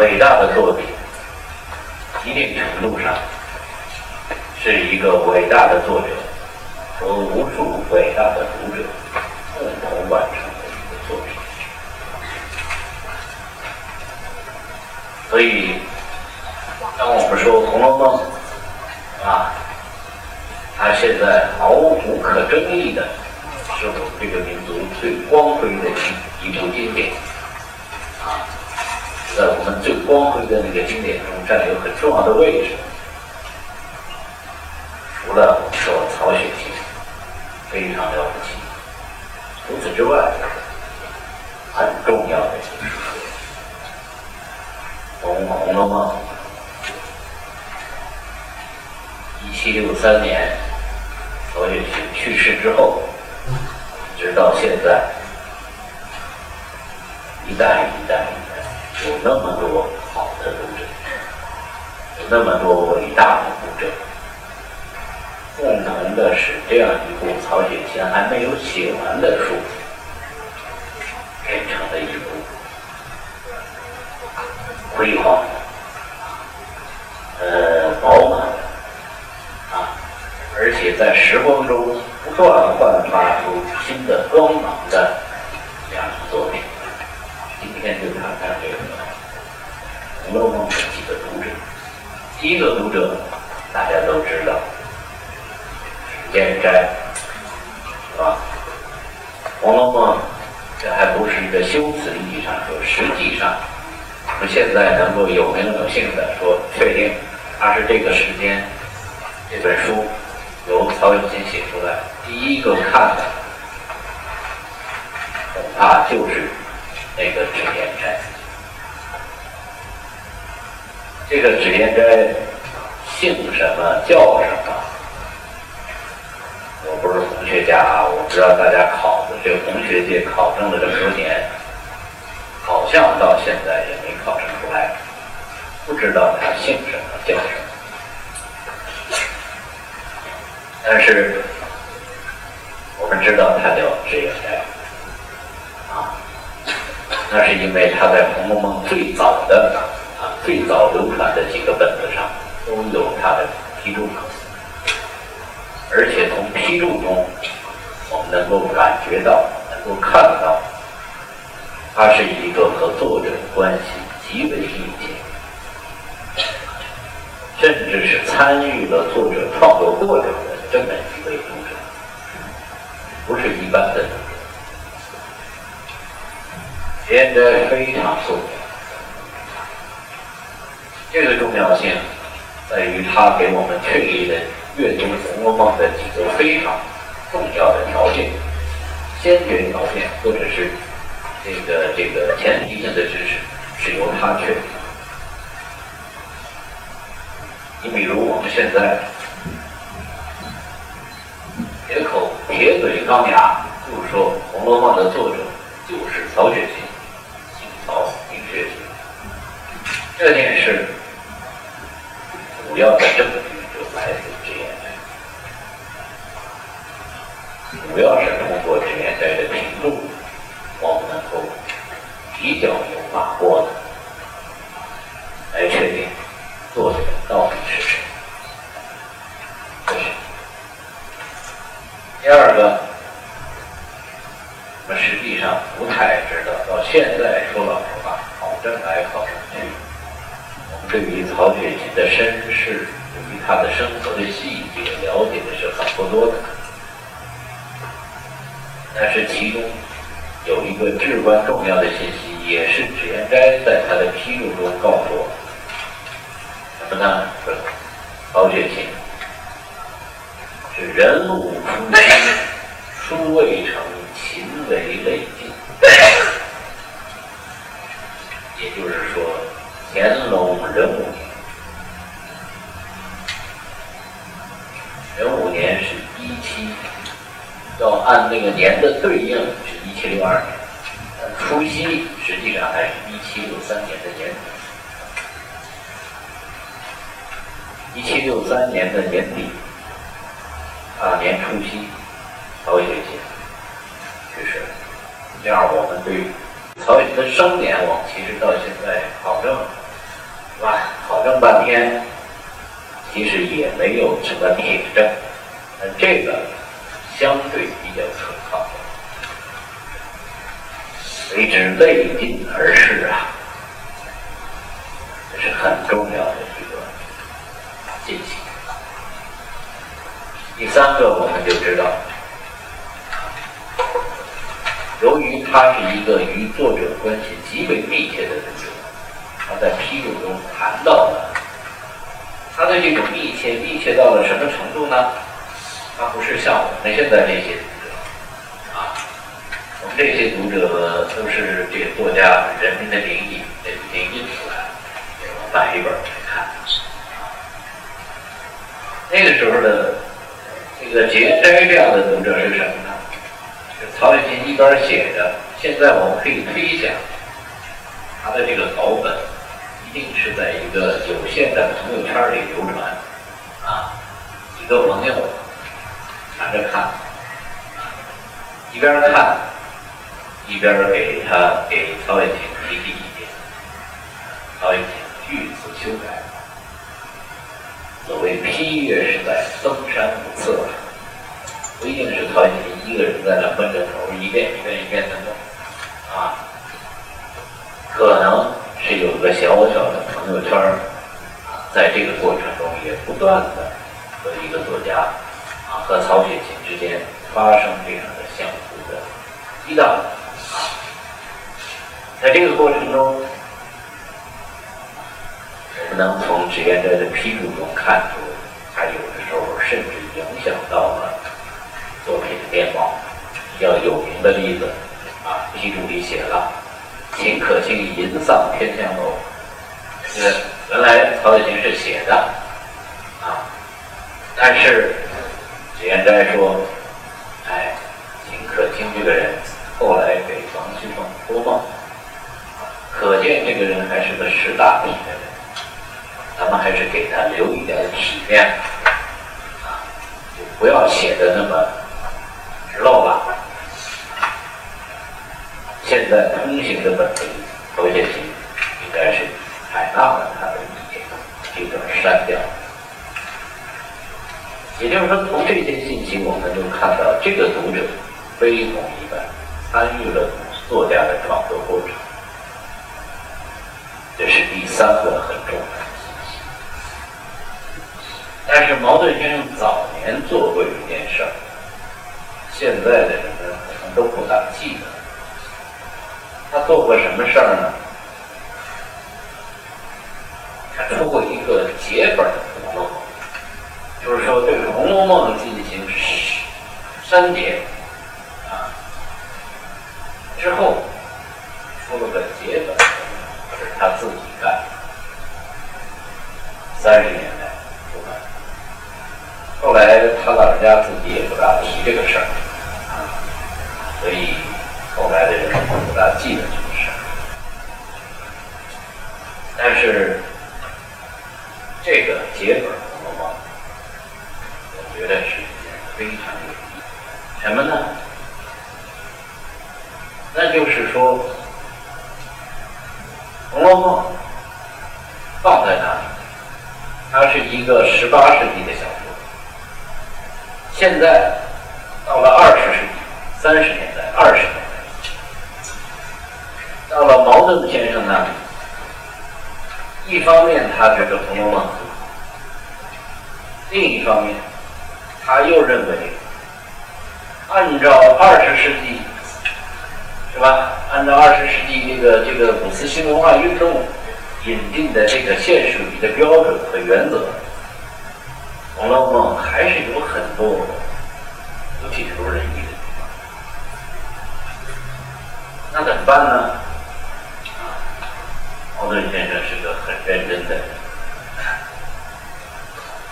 伟大的作品，一定程度上是一个伟大的作者和无数伟大的读者共同完成的一个作品。所以，当我们说《红楼梦》啊，它现在毫无可争议的是我们这个民族最光辉的一一部经典啊，在我们最光辉的那个经典中占有很重要的位置。除了我们说曹雪芹非常了不起，除此之外，很重要的就是从《红楼梦》一七六三年曹雪芹去世之后，直到现在，一代一代，有那么多好的读者，有那么多伟大的读者，共同的使这样一部曹雪芹还没有写完的书，变成了一部辉煌、呃饱满啊，而且在时光中不断焕发出新的光芒的这样的作品。今天就谈谈《红楼梦》的几个读者。第一个读者大家都知道，史建斋，是吧？《红楼梦》这还不是一个修辞意义上说，实际上我们现在能够有名有姓的说确定它是这个时间这本书由曹雪芹写出来，第一个看的恐怕就是那个脂砚斋。这个脂砚斋姓什么叫什么？我不是红学家啊，我不知道大家考的这个红学界考证了这么多年，好像到现在也没考证出来，不知道他姓什么叫什么。但是我们知道他叫脂砚斋，啊，那是因为他在《红楼梦》最早的最早流传的几个本子上都有他的批注，而且从批注中我们能够感觉到、能够看到，他是一个和作者的关系极为密切，甚至是参与了作者创作过程的这么一位读者，不是一般的读者。颜斋非常受用，这个重要性在于它给我们确立了阅读《红楼梦》的几个非常重要的条件、先决条件，或者是这个这个前提性的知识，是由它确立。你比如我们现在铁口铁嘴钢牙，就是说《红楼梦》的作者就是曹雪芹，姓曹，名学芹。这件事主要的证据就来自脂砚斋，主要是通过脂砚斋的评注，我们能够比较有把握的来确定作者到底是谁。这是第二个，我们实际上不太知道，到现在说老实话，考证来，对于曹雪芹的身世，对于他的生活的细节了解的是很不多的。但是其中有一个至关重要的信息，也是脂砚斋在他的批注中告诉我们，什么呢？说曹雪芹是人物初心，书未成，勤为累尽。也就是，乾隆壬午年，壬午年是一七，要按那个年的对应是一七六二年，但除夕实际上还是一七六三年的年底。一七六三年的年底，啊年初七，曹雪芹去世了。这样，我们对曹雪芹的生年，我们其实到现在考证哎，考证半天其实也没有什么铁证，这个相对比较可靠，谓之未尽而事啊，这是很重要的一个信息。第三个，我们就知道。由于他是一个与作者关系极为密切的人，他在批注中谈到的他的这种密切，密切到了什么程度呢？他不是像我们现在这些读者啊，我们这些读者都是这个作家《人民的名义》这已经印出来了，我买一本来看。那个时候的这个节斋这样的读者是什么呢？曹雪芹一边写着，现在我们可以推想，他的这个稿本一定是在一个有限的朋友圈里流传，啊，几个朋友拿着看，一边看一边给他给曹雪芹提提意见，曹雪芹据此修改。所谓批阅是在登山无策。不一定是曹雪芹一个人在那闷着头一遍一遍一遍的弄，啊，可能是有个小小的朋友圈儿，在这个过程中也不断的和一个作家啊和曹雪芹之间发生这样的相互的激荡，在这个过程中，我们能从纸砚斋的批注中看出，他有的时候甚至影响到了。作品的面貌，比较有名的例子啊，批注里写了“秦可卿吟丧天香楼”，这个原来曹雪芹是写的啊，但是脂砚斋说：“哎，秦可卿这个人后来给王熙凤托梦，可见这个人还是个识大体的人，咱们还是给他留一点体面啊，就不要写的那么。”漏了。现在通行的本子，曹雪芹应该是采纳了他的意见，这段删掉。也就是说，从这些信息，我们就看到。这个读者非同一般，参与了作家的创作过程。这是第三个很重要的信息。但是茅盾先生早年做过一件事儿。现在的人们，可能都不大记得。他做过什么事儿呢？他出过一个结本的《红楼》，就是说对《红楼梦》进行删减啊，之后出了个结本，是他自己干的。三十年代出版，后来他老人家自己也不大提这个事儿。啊所以人不大记得这个事儿，但是这个结本《红楼梦》，我觉得是一件非常有意义。什么呢？那就是说，《红楼梦》放在那里，它是一个十八世纪的小说，现在到了二十世纪。三十年代、二十年，到了茅盾先生那里，一方面他觉得《红楼梦》，另一方面他又认为，按照二十世纪，是吧？按照二十世纪这个这个五四新文化运动引进的这个现实主义的标准和原则，《红楼梦》还是有很多不尽如人意的。那怎么办呢？茅盾先生是个很认真的人，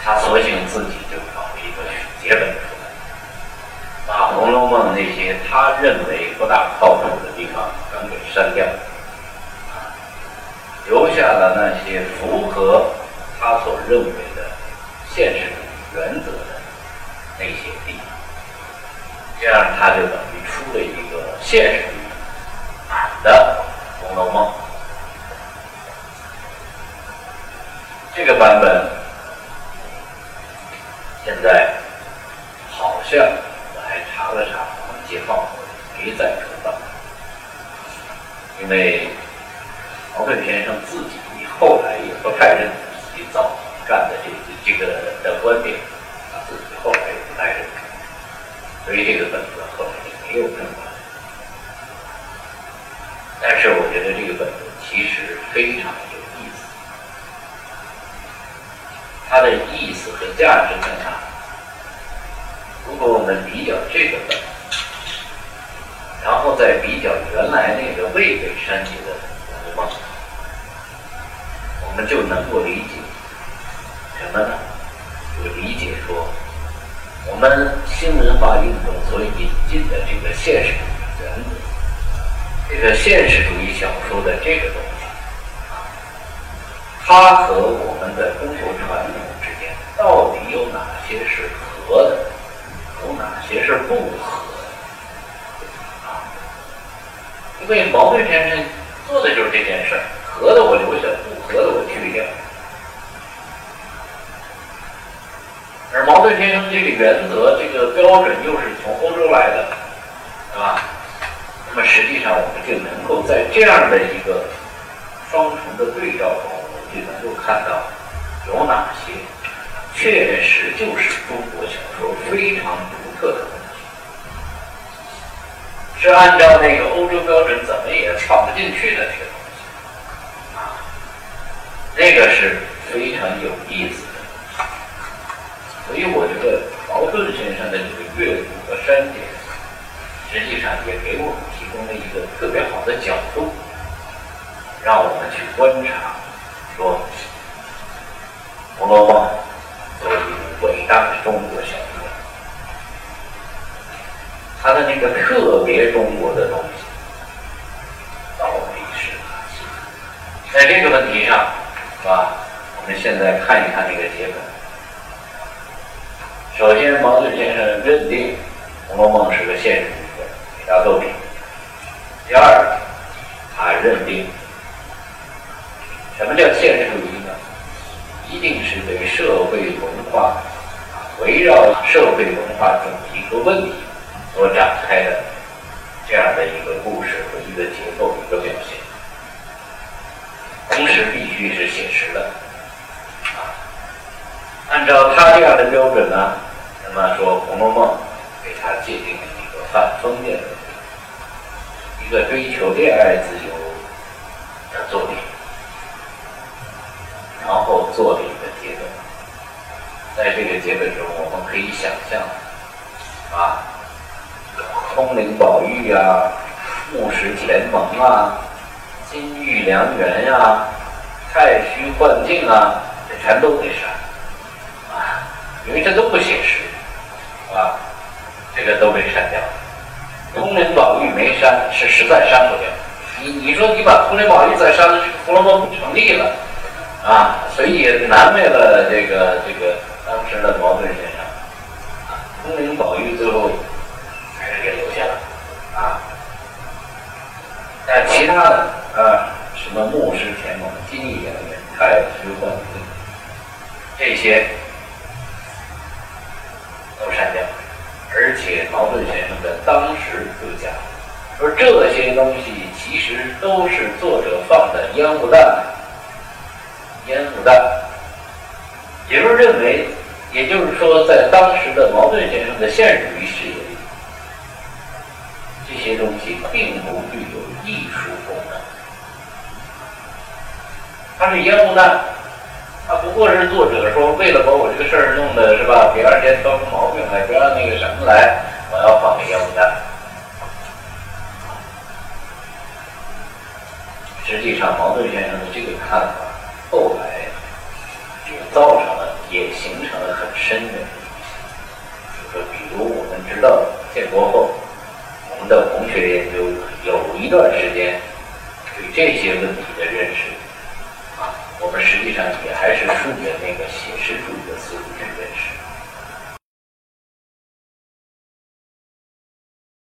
他索性自己就搞了一个写本出来，把《红楼梦》那些他认为大靠谱的地方全给删掉，留下了那些符合他所认为的现实主义原则的那些地方，这样他就等于出了一个现实主义。的《红楼梦》，这个版本因为毛盾先生自己后来也不太认同自己早干的这个这个的观点，他自己后来也不太认同，所以这个本子后来也没有正版。但是我觉得这个本子其实非常有意思，它的意思和价值在哪？如果我们比较这个本，后再比较原来那个未被删节的《红楼梦》，我们就能够理解什么呢？就理解说，我们新文化运动所引进的这个现实主义原则。这个现实主义小说的这个东西，它和我们的中国传统之间到底有哪些是合的，有哪些是不合为茅盾先生做的就是这件事儿，合的我留下，不合的我去掉。而茅盾先生这个原则、这个标准又是从欧洲来的，是吧？那么实际上，我们就能够在这样的一个双重的对照中，我们就能够看到有哪些确实就是中国小说非常独特的，是按照那个欧洲标准怎么也放不进去的那个东西啊，那个是非常有意思的。所以我觉得茅盾先生的这个阅读和删减，实际上也给我们。提供了一个特别好的角度，让我们去观察，说《红楼梦》作为一部伟大的中国小说，的那个特别中国的东西到底是哪些？在这个问题上，是吧？我们现在看一看这个结本。首先，毛盾先生认定《红楼梦》是个现实主义的伟大作品。第二，他认定，什么叫现实主义呢？一定是对社会文化围绕社会文化主题和问题所展开的这样的一个故事和一个结构一个表现，同时必须是写实的。啊，按照他这样的标准呢，那么说《红楼梦》给他界定了一个反封建的。一个追求恋爱自由的作品，然后做了一个结本。在这个结本中，我们可以想象，啊，通灵宝玉啊，木石前盟啊，金玉良缘呀，太虚幻境啊，这全都得删，啊，因为这都不写实，啊，这个都被删掉。通灵宝玉没删，是实在删不掉。你你说你把通灵宝玉再删了，这个《红楼梦》不成立了啊！所以也难为了这个这个当时的茅盾先生啊。通灵宝玉最后还是给留下了啊。但其他的啊，什么木石前盟、金玉良缘、太虚幻，这些都删掉。而且茅盾先生在当时就讲，说这些东西其实都是作者放的烟雾弹，烟雾弹，也就是认为，也就是说，在当时的茅盾先生的现实主义视野里，这些东西并不具它是烟雾弹。他不过是作者说，为了把我这个事儿弄的是吧，第二天挑出毛病来，不让那个什么来，我要放个烟雾弹。实际上，茅盾先生的这个看法，后来也造成了，也形成了很深的影响。就说，比如我们知道，建国后，我们的红学研究有一段时间对这些问题的认识。实际上也还是顺着那个写实主义的思路。